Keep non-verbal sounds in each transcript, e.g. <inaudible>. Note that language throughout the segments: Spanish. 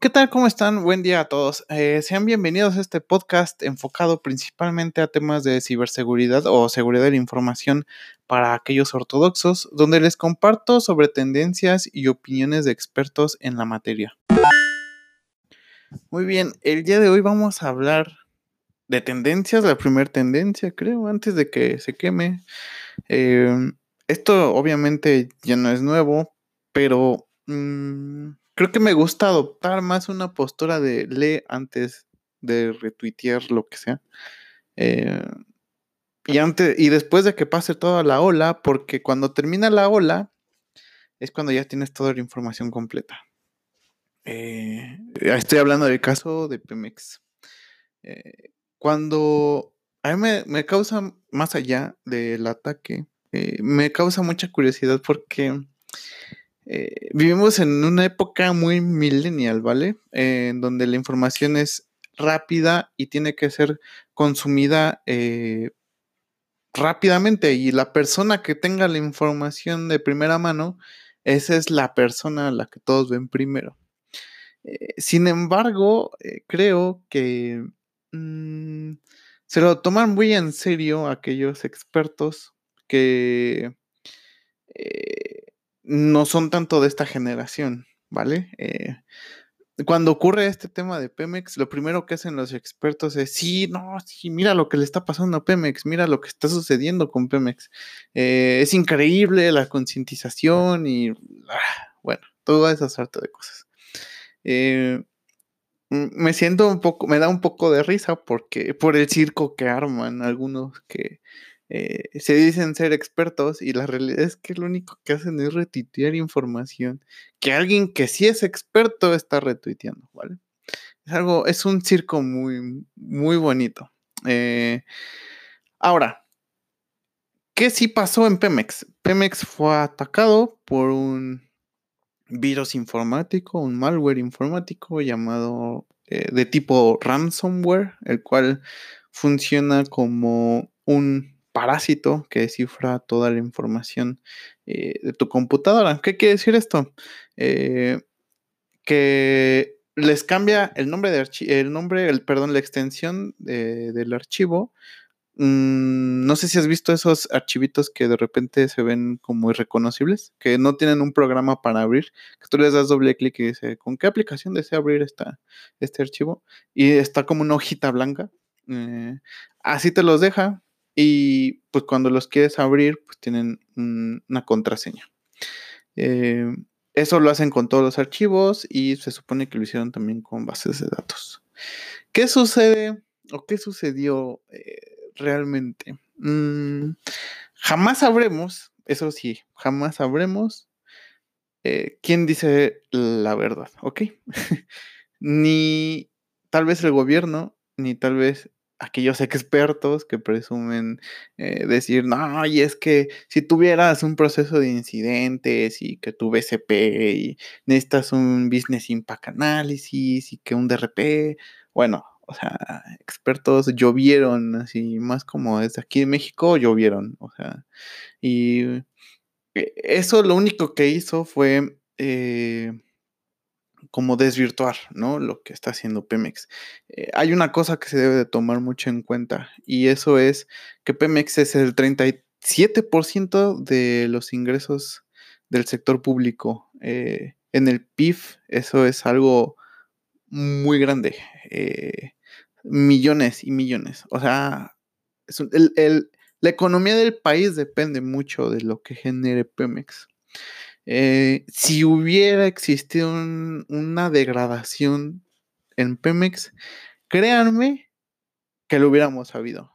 ¿Qué tal? ¿Cómo están? Buen día a todos. Eh, sean bienvenidos a este podcast enfocado principalmente a temas de ciberseguridad o seguridad de la información para aquellos ortodoxos, donde les comparto sobre tendencias y opiniones de expertos en la materia. Muy bien, el día de hoy vamos a hablar de tendencias, la primera tendencia, creo, antes de que se queme. Eh, esto obviamente ya no es nuevo, pero... Mmm, creo que me gusta adoptar más una postura de lee antes de retuitear lo que sea. Eh, y, antes, y después de que pase toda la ola, porque cuando termina la ola es cuando ya tienes toda la información completa. Eh, estoy hablando del caso de Pemex. Eh, cuando a mí me, causa, más allá del ataque, me causa mucha curiosidad porque eh, vivimos en una época muy millennial, ¿vale? en donde la información es rápida y tiene que ser consumida eh, rápidamente y la persona que tenga la información de primera mano, esa es la persona a la que todos ven primero. Eh, sin embargo, creo que mm, se lo toman muy en serio aquellos expertos que no son tanto de esta generación, ¿vale? Eh, cuando ocurre este tema de Pemex, lo primero que hacen los expertos es, sí, no, sí, mira lo que le está pasando a Pemex, mira lo que está sucediendo con Pemex. Eh, es increíble la concientización y, ah, bueno, toda esa suerte de cosas. Eh, me siento un poco, me da un poco de risa porque por el circo que arman algunos que eh, se dicen ser expertos y la realidad es que lo único que hacen es retuitear información que alguien que sí es experto está retuiteando, ¿vale? Es algo, es un circo muy, muy bonito. Eh, ahora, ¿qué sí pasó en Pemex? Pemex fue atacado por un virus informático, un malware informático llamado eh, de tipo ransomware, el cual funciona como un parásito que descifra toda la información eh, de tu computadora. ¿Qué quiere decir esto? Eh, que les cambia el nombre de el nombre, el perdón, la extensión del archivo. Mm, no sé si has visto esos archivitos que de repente se ven como irreconocibles, que no tienen un programa para abrir, que tú les das doble clic y dice, ¿con qué aplicación desea abrir esta, este archivo? Y está como una hojita blanca. Eh, así te los deja, y pues cuando los quieres abrir, pues tienen una contraseña. Eh, eso lo hacen con todos los archivos y se supone que lo hicieron también con bases de datos. ¿Qué sucede o qué sucedió eh, realmente? Mm, jamás sabremos, eso sí, jamás sabremos eh, quién dice la verdad, ¿ok? <laughs> ni tal vez el gobierno, ni tal vez aquellos expertos que presumen eh, decir, no, y es que si tuvieras un proceso de incidentes y que tu BCP y necesitas un Business Impact Analysis y que un DRP, bueno, o sea, expertos llovieron, así más como desde aquí en México llovieron, o sea, y eh, eso lo único que hizo fue... Eh, como desvirtuar, ¿no? Lo que está haciendo Pemex. Eh, hay una cosa que se debe de tomar mucho en cuenta y eso es que Pemex es el 37% de los ingresos del sector público. Eh, en el PIB eso es algo muy grande. Eh, millones y millones. O sea, la economía del país depende mucho de lo que genere Pemex. Eh, si hubiera existido una degradación en Pemex, créanme que lo hubiéramos sabido.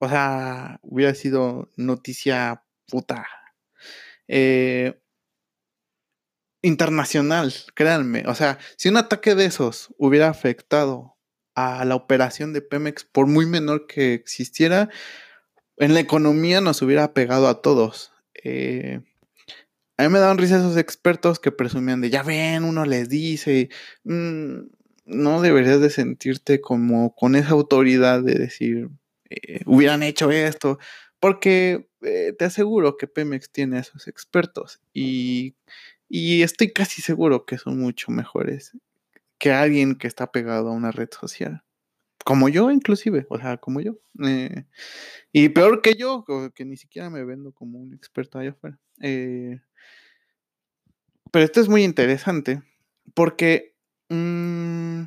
O sea, hubiera sido noticia puta. Eh, internacional, créanme. O sea, si un ataque de esos hubiera afectado a la operación de Pemex, por muy menor que existiera, en la economía nos hubiera pegado a todos. Eh, a mí me daban risa esos expertos que presumían de, ya ven, uno les dice, mm, no deberías de sentirte como con esa autoridad de decir, eh, hubieran hecho esto, porque eh, te aseguro que Pemex tiene a esos expertos y, y estoy casi seguro que son mucho mejores que alguien que está pegado a una red social. Como yo, inclusive, o sea, como yo. Eh, y peor que yo, que ni siquiera me vendo como un experto allá afuera. Eh, pero esto es muy interesante porque mm,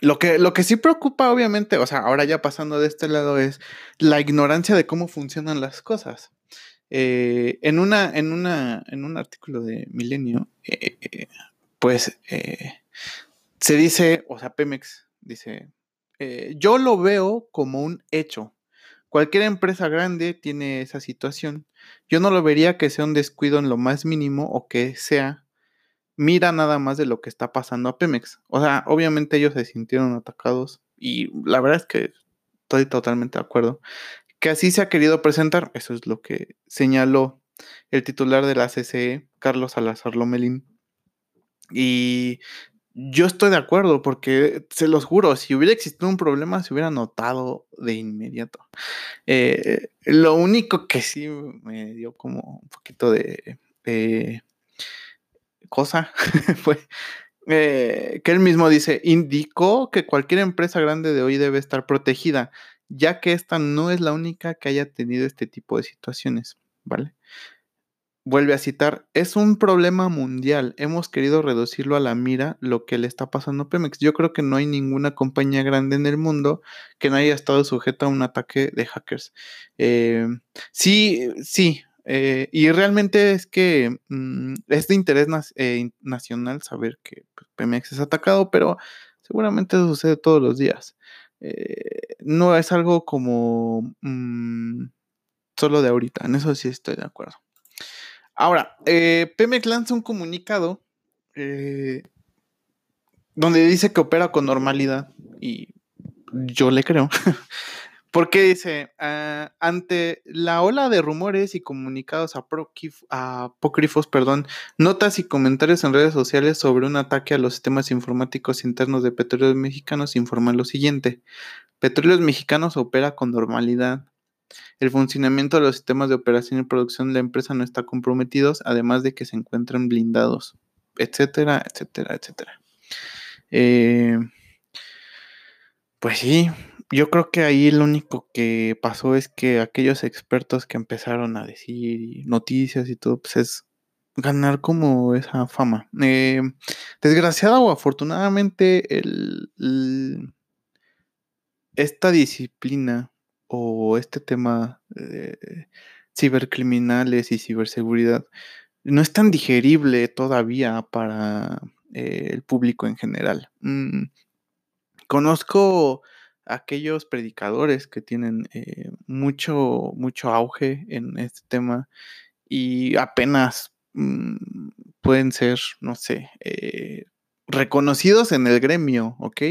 lo, que, lo que sí preocupa, obviamente, o sea, ahora ya pasando de este lado, es la ignorancia de cómo funcionan las cosas. Eh, en, una, en, una, en un artículo de Milenio, pues se dice, o sea, Pemex dice, eh, yo lo veo como un hecho. Cualquier empresa grande tiene esa situación. Yo no lo vería que sea un descuido en lo más mínimo o que sea, mira nada más de lo que está pasando a Pemex. O sea, obviamente ellos se sintieron atacados y la verdad es que estoy totalmente de acuerdo. Que así se ha querido presentar, eso es lo que señaló el titular de la CCE, Carlos Salazar Lomelín. Y yo estoy de acuerdo porque, se los juro, si hubiera existido un problema, se hubiera notado de inmediato. Eh, lo único que sí me dio como un poquito de, cosa <laughs> fue eh, que él mismo dice, indicó que cualquier empresa grande de hoy debe estar protegida, ya que esta no es la única que haya tenido este tipo de situaciones, ¿vale? Vuelve a citar, es un problema mundial. Hemos querido reducirlo a la mira lo que le está pasando a Pemex. Yo creo que no hay ninguna compañía grande en el mundo que no haya estado sujeta a un ataque de hackers. Eh, sí, sí. Eh, y realmente es que mm, es de interés eh, nacional saber que pues, Pemex es atacado, pero seguramente sucede todos los días. no es algo como mm, solo de ahorita. En eso sí estoy de acuerdo. Ahora, eh, Pemex lanza un comunicado eh, donde dice que opera con normalidad y yo le creo. <laughs> Porque dice, ah, ante la ola de rumores y comunicados apócrifos, perdón, notas y comentarios en redes sociales sobre un ataque a los sistemas informáticos internos de Petróleos Mexicanos, informa lo siguiente. Petróleos Mexicanos opera con normalidad. El funcionamiento de los sistemas de operación y producción de la empresa no está comprometidos, además de que se encuentran blindados, etcétera, etcétera, etcétera. Eh, pues sí, yo creo que ahí lo único que pasó es que aquellos expertos que empezaron a decir noticias y todo, pues es ganar como esa fama. Eh, desgraciada o afortunadamente, esta disciplina o este tema de cibercriminales y ciberseguridad no es tan digerible todavía para eh, el público en general. Mm, conozco aquellos predicadores que tienen eh, mucho, mucho auge en este tema y apenas mm, pueden ser, no sé, eh, reconocidos en el gremio, ¿ok?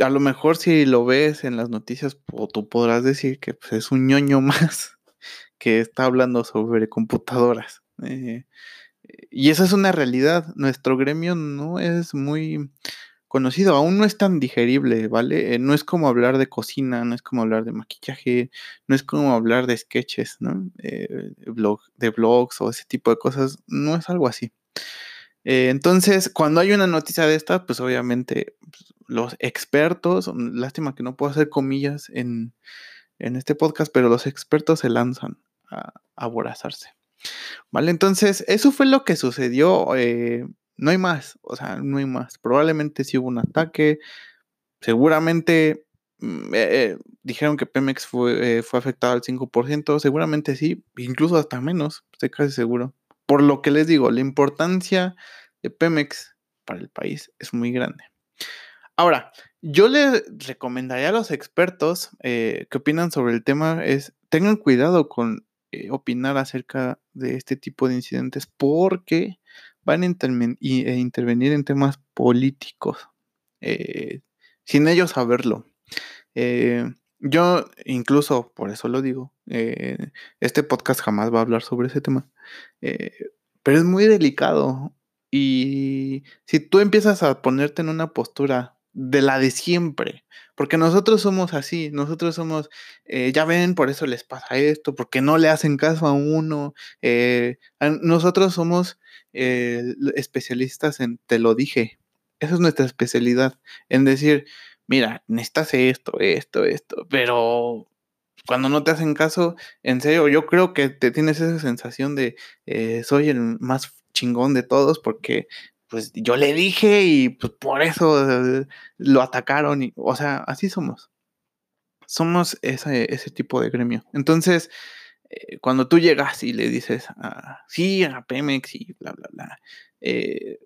A lo mejor si lo ves en las noticias, tú podrás decir que pues, es un ñoño <laughs> más que está hablando sobre computadoras. Eh, y esa es una realidad. Nuestro gremio no es muy conocido, aún no es tan digerible, ¿vale? Eh, no es como hablar de cocina, no es como hablar de maquillaje, no es como hablar de sketches, ¿no? Eh, blog, de blogs o ese tipo de cosas, no es algo así. Entonces, cuando hay una noticia de esta, pues obviamente pues, los expertos, lástima que no puedo hacer comillas en, este podcast, pero los expertos se lanzan a, aborazarse. ¿Vale? Entonces, eso fue lo que sucedió. Eh, no hay más, o sea, no hay más. Probablemente sí hubo un ataque. Seguramente mm, eh, eh, dijeron que Pemex fue, fue afectado al 5%. Seguramente sí, incluso hasta menos, estoy casi seguro. Por lo que les digo, la importancia de Pemex para el país es muy grande. Ahora, yo le recomendaría a los expertos eh, que opinan sobre el tema es tengan cuidado con eh, opinar acerca de este tipo de incidentes porque van a e intervenir en temas políticos eh, sin ellos saberlo. Yo incluso, por eso lo digo, este podcast jamás va a hablar sobre ese tema, pero es muy delicado. Y si tú empiezas a ponerte en una postura de la de siempre. Porque nosotros somos así, nosotros somos, eh, ya ven, por eso les pasa esto, porque no le hacen caso a uno. Eh, nosotros somos eh, especialistas en, te lo dije, Esa es nuestra especialidad, en decir, mira, necesitas esto, esto, esto, pero cuando no te hacen caso, en serio, yo creo que te tienes esa sensación de eh, soy el más chingón de todos porque pues yo le dije y pues por eso lo atacaron o sea, así somos. Somos ese, ese tipo de gremio. Entonces, eh, cuando tú llegas y le dices, sí, a Pemex y bla, bla, bla, eh,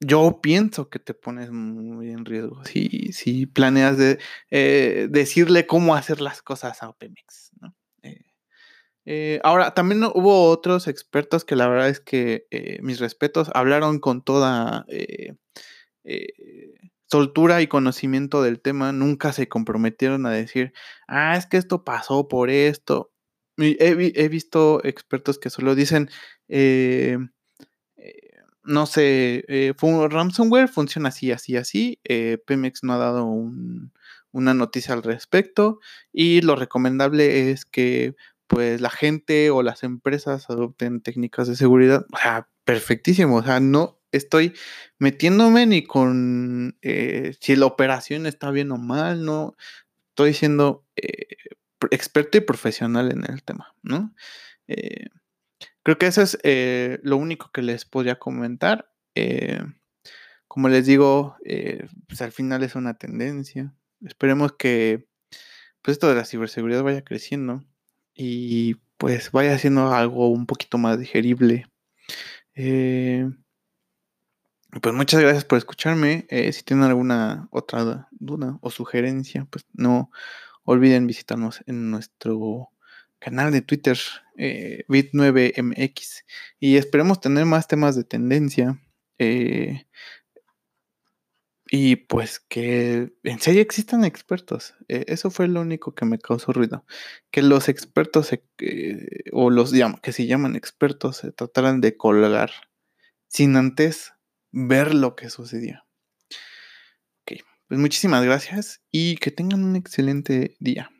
yo pienso que te pones muy en riesgo si, si planeas de, eh, decirle cómo hacer las cosas a Pemex. ¿no? ahora, también hubo otros expertos que la verdad es que mis respetos hablaron con toda soltura y conocimiento del tema, nunca se comprometieron a decir, ah, es que esto pasó por esto. He, visto expertos que solo dicen, eh, eh, no sé, eh, ransomware funciona así, así, así. Pemex no ha dado una noticia al respecto y lo recomendable es que pues la gente o las empresas adopten técnicas de seguridad. O sea, perfectísimo. O sea, no estoy metiéndome ni con si la operación está bien o mal, no. Estoy diciendo experto y profesional en el tema, ¿no? Eh, creo que eso es eh, lo único que les podría comentar. Eh, como les digo, pues al final es una tendencia. Esperemos que pues esto de la ciberseguridad vaya creciendo y pues vaya siendo algo un poquito más digerible. pues muchas gracias por escucharme. si tienen alguna otra duda o sugerencia, pues no, olviden visitarnos en nuestro canal de Twitter, eh, Bit9MX. Y esperemos tener más temas de tendencia. Eh, y pues que en serio existan expertos. Eh, eso fue lo único que me causó ruido. Que los expertos o los que se llaman expertos se trataran de colgar sin antes ver lo que sucedía. Ok, pues muchísimas gracias y que tengan un excelente día.